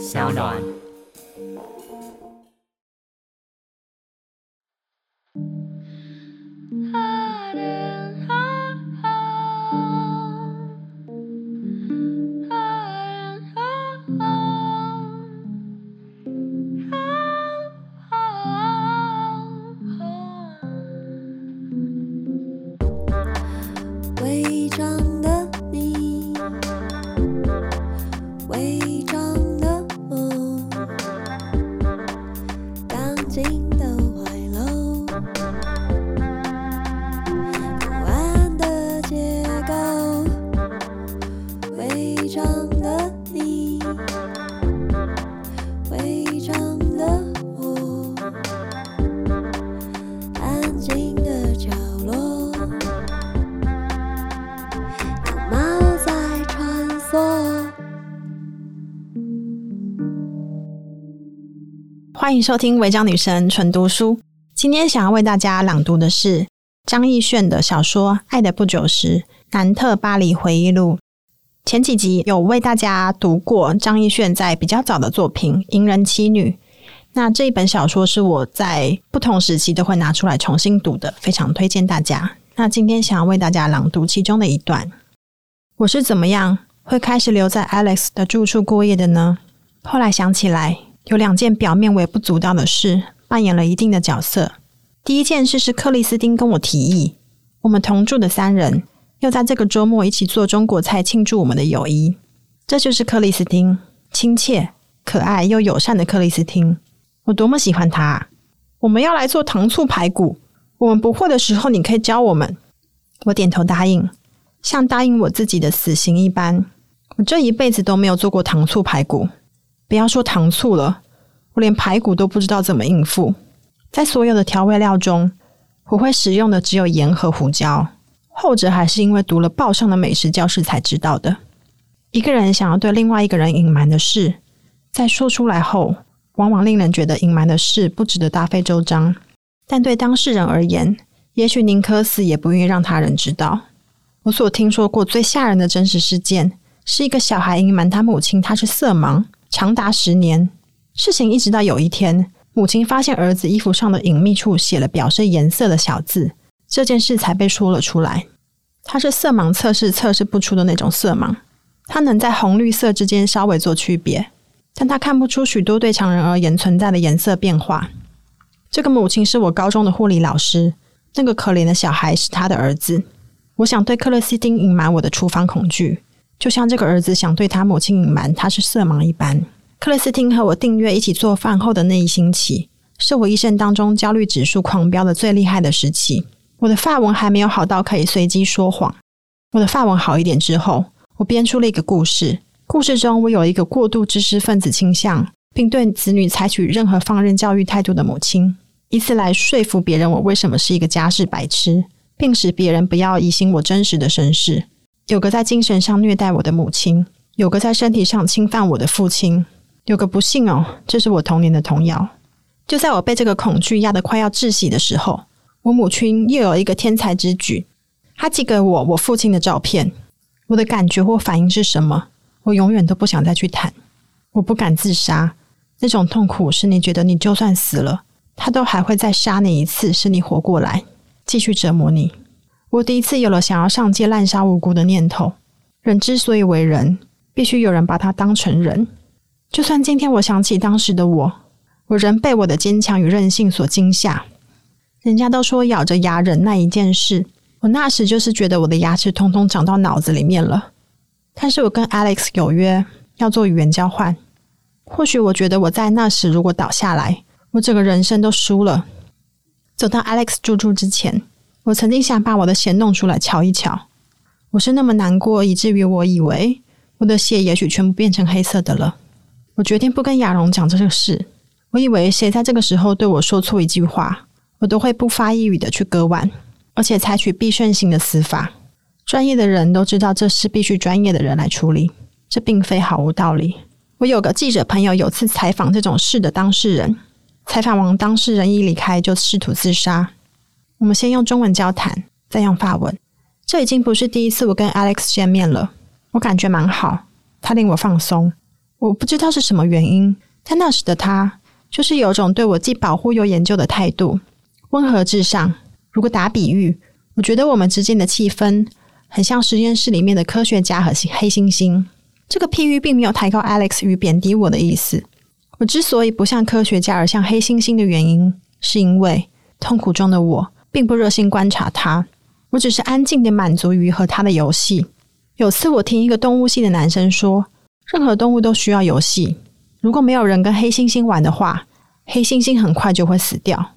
小暖。欢迎收听违章女神纯读书。今天想要为大家朗读的是张亦绚的小说《爱的不久时：南特巴黎回忆录》。前几集有为大家读过张亦绚在比较早的作品《银人妻女》。那这一本小说是我在不同时期都会拿出来重新读的，非常推荐大家。那今天想要为大家朗读其中的一段：我是怎么样会开始留在 Alex 的住处过夜的呢？后来想起来。有两件表面微不足道的事扮演了一定的角色。第一件事是克里斯汀跟我提议，我们同住的三人要在这个周末一起做中国菜庆祝我们的友谊。这就是克里斯汀，亲切、可爱又友善的克里斯汀。我多么喜欢他！我们要来做糖醋排骨，我们不会的时候你可以教我们。我点头答应，像答应我自己的死刑一般。我这一辈子都没有做过糖醋排骨。不要说糖醋了，我连排骨都不知道怎么应付。在所有的调味料中，我会使用的只有盐和胡椒，后者还是因为读了报上的美食教室才知道的。一个人想要对另外一个人隐瞒的事，在说出来后，往往令人觉得隐瞒的事不值得大费周章。但对当事人而言，也许宁可死也不愿意让他人知道。我所听说过最吓人的真实事件，是一个小孩隐瞒他母亲他是色盲。长达十年，事情一直到有一天，母亲发现儿子衣服上的隐秘处写了表示颜色的小字，这件事才被说了出来。他是色盲测试测试不出的那种色盲，他能在红绿色之间稍微做区别，但他看不出许多对常人而言存在的颜色变化。这个母亲是我高中的护理老师，那个可怜的小孩是他的儿子。我想对克里斯汀隐瞒我的厨房恐惧。就像这个儿子想对他母亲隐瞒他是色盲一般，克里斯汀和我订阅一起做饭后的那一星期，是我一生当中焦虑指数狂飙的最厉害的时期。我的发文还没有好到可以随机说谎。我的发文好一点之后，我编出了一个故事。故事中，我有一个过度知识分子倾向，并对子女采取任何放任教育态度的母亲，以此来说服别人我为什么是一个家事白痴，并使别人不要疑心我真实的身世。有个在精神上虐待我的母亲，有个在身体上侵犯我的父亲，有个不幸哦，这是我童年的童谣。就在我被这个恐惧压得快要窒息的时候，我母亲又有一个天才之举，她寄给我我父亲的照片。我的感觉或反应是什么？我永远都不想再去谈。我不敢自杀，那种痛苦是你觉得你就算死了，他都还会再杀你一次，使你活过来，继续折磨你。我第一次有了想要上街滥杀无辜的念头。人之所以为人，必须有人把他当成人。就算今天我想起当时的我，我仍被我的坚强与韧性所惊吓。人家都说咬着牙忍耐一件事，我那时就是觉得我的牙齿通通长到脑子里面了。但是我跟 Alex 有约要做语言交换。或许我觉得我在那时如果倒下来，我整个人生都输了。走到 Alex 住处之前。我曾经想把我的血弄出来瞧一瞧，我是那么难过，以至于我以为我的血也许全部变成黑色的了。我决定不跟亚荣讲这个事。我以为谁在这个时候对我说错一句话，我都会不发一语的去割腕，而且采取必胜性的死法。专业的人都知道这事必须专业的人来处理，这并非毫无道理。我有个记者朋友，有次采访这种事的当事人，采访完当事人一离开就试图自杀。我们先用中文交谈，再用法文。这已经不是第一次我跟 Alex 见面了，我感觉蛮好，他令我放松。我不知道是什么原因，但那时的他就是有种对我既保护又研究的态度，温和至上。如果打比喻，我觉得我们之间的气氛很像实验室里面的科学家和黑猩猩。这个譬喻并没有抬高 Alex 与贬低我的意思。我之所以不像科学家而像黑猩猩的原因，是因为痛苦中的我并不热心观察他，我只是安静地满足于和他的游戏。有次我听一个动物系的男生说，任何动物都需要游戏。如果没有人跟黑猩猩玩的话，黑猩猩很快就会死掉。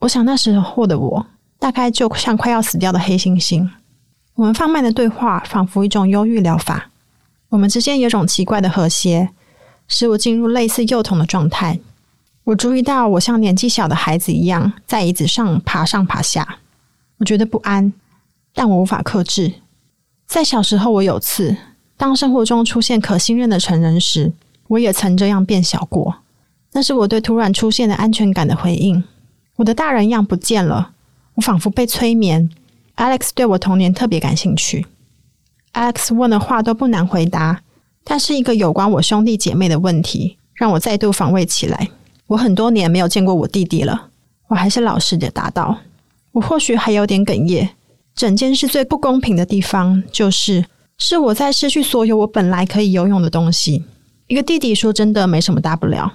我想那时候的我，大概就像快要死掉的黑猩猩。我们放慢的对话，仿佛一种忧郁疗法。我们之间有种奇怪的和谐。使我进入类似幼童的状态。我注意到，我像年纪小的孩子一样，在椅子上爬上爬下。我觉得不安，但我无法克制。在小时候，我有次当生活中出现可信任的成人时，我也曾这样变小过。那是我对突然出现的安全感的回应。我的大人样不见了，我仿佛被催眠。Alex 对我童年特别感兴趣。Alex 问的话都不难回答。但是一个有关我兄弟姐妹的问题，让我再度防卫起来。我很多年没有见过我弟弟了，我还是老实的答道。我或许还有点哽咽。整件事最不公平的地方，就是是我在失去所有我本来可以拥有的东西。一个弟弟说真的没什么大不了，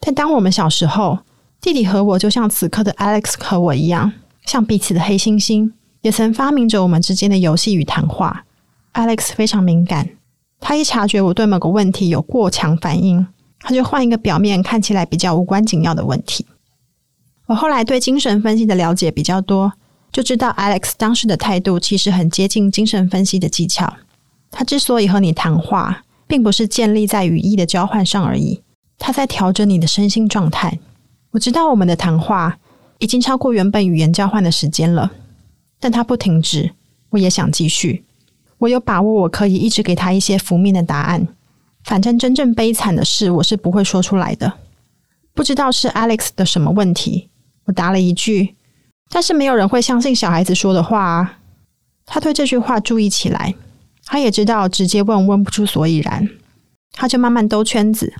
但当我们小时候，弟弟和我就像此刻的 Alex 和我一样，像彼此的黑猩猩，也曾发明着我们之间的游戏与谈话。Alex 非常敏感。他一察觉我对某个问题有过强反应，他就换一个表面看起来比较无关紧要的问题。我后来对精神分析的了解比较多，就知道 Alex 当时的态度其实很接近精神分析的技巧。他之所以和你谈话，并不是建立在语义的交换上而已，他在调整你的身心状态。我知道我们的谈话已经超过原本语言交换的时间了，但他不停止，我也想继续。我有把握，我可以一直给他一些负面的答案。反正真正悲惨的事，我是不会说出来的。不知道是 Alex 的什么问题，我答了一句，但是没有人会相信小孩子说的话啊。他对这句话注意起来，他也知道直接问问不出所以然，他就慢慢兜圈子。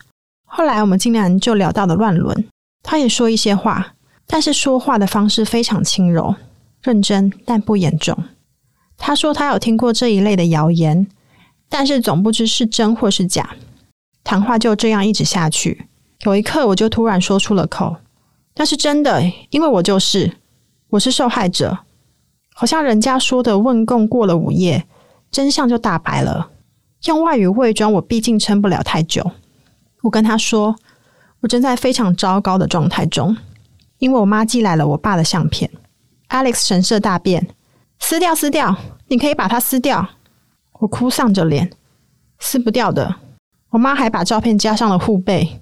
后来我们竟然就聊到了乱伦。他也说一些话，但是说话的方式非常轻柔、认真，但不严重。他说他有听过这一类的谣言，但是总不知是真或是假。谈话就这样一直下去。有一刻，我就突然说出了口：“那是真的，因为我就是，我是受害者。”好像人家说的“问供过了午夜，真相就大白了。”用外语伪装，我毕竟撑不了太久。我跟他说：“我正在非常糟糕的状态中，因为我妈寄来了我爸的相片。”Alex 神色大变。撕掉，撕掉！你可以把它撕掉。我哭丧着脸，撕不掉的。我妈还把照片加上了护背。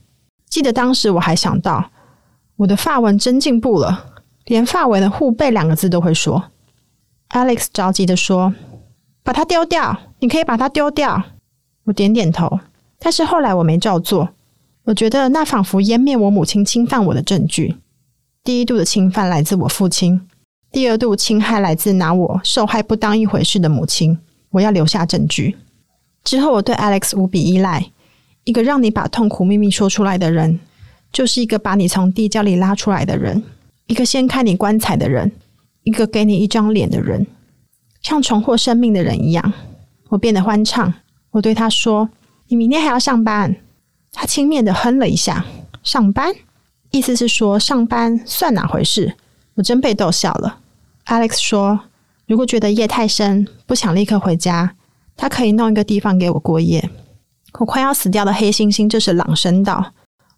记得当时我还想到，我的发文真进步了，连发文的护背两个字都会说。Alex 着急的说：“把它丢掉！你可以把它丢掉。”我点点头，但是后来我没照做。我觉得那仿佛湮灭我母亲侵犯我的证据。第一度的侵犯来自我父亲。第二度侵害来自拿我受害不当一回事的母亲，我要留下证据。之后我对 Alex 无比依赖，一个让你把痛苦秘密说出来的人，就是一个把你从地窖里拉出来的人，一个掀开你棺材的人，一个给你一张脸的人，像重获生命的人一样。我变得欢畅，我对他说：“你明天还要上班。”他轻蔑地哼了一下：“上班？意思是说上班算哪回事？”我真被逗笑了。Alex 说：“如果觉得夜太深，不想立刻回家，他可以弄一个地方给我过夜。”我快要死掉的黑猩猩这时朗声道：“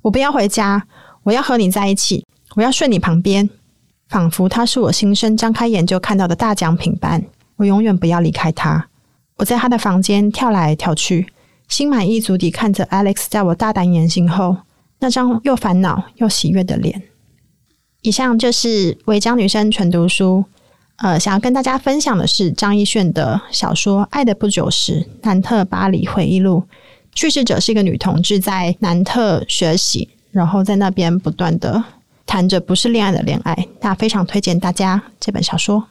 我不要回家，我要和你在一起，我要睡你旁边，仿佛他是我新生张开眼就看到的大奖品般。我永远不要离开他。”我在他的房间跳来跳去，心满意足地看着 Alex 在我大胆言行后那张又烦恼又喜悦的脸。以上就是违章女生纯读书，呃，想要跟大家分享的是张艺炫的小说《爱的不久时：南特巴黎回忆录》。叙事者是一个女同志，在南特学习，然后在那边不断的谈着不是恋爱的恋爱。那非常推荐大家这本小说。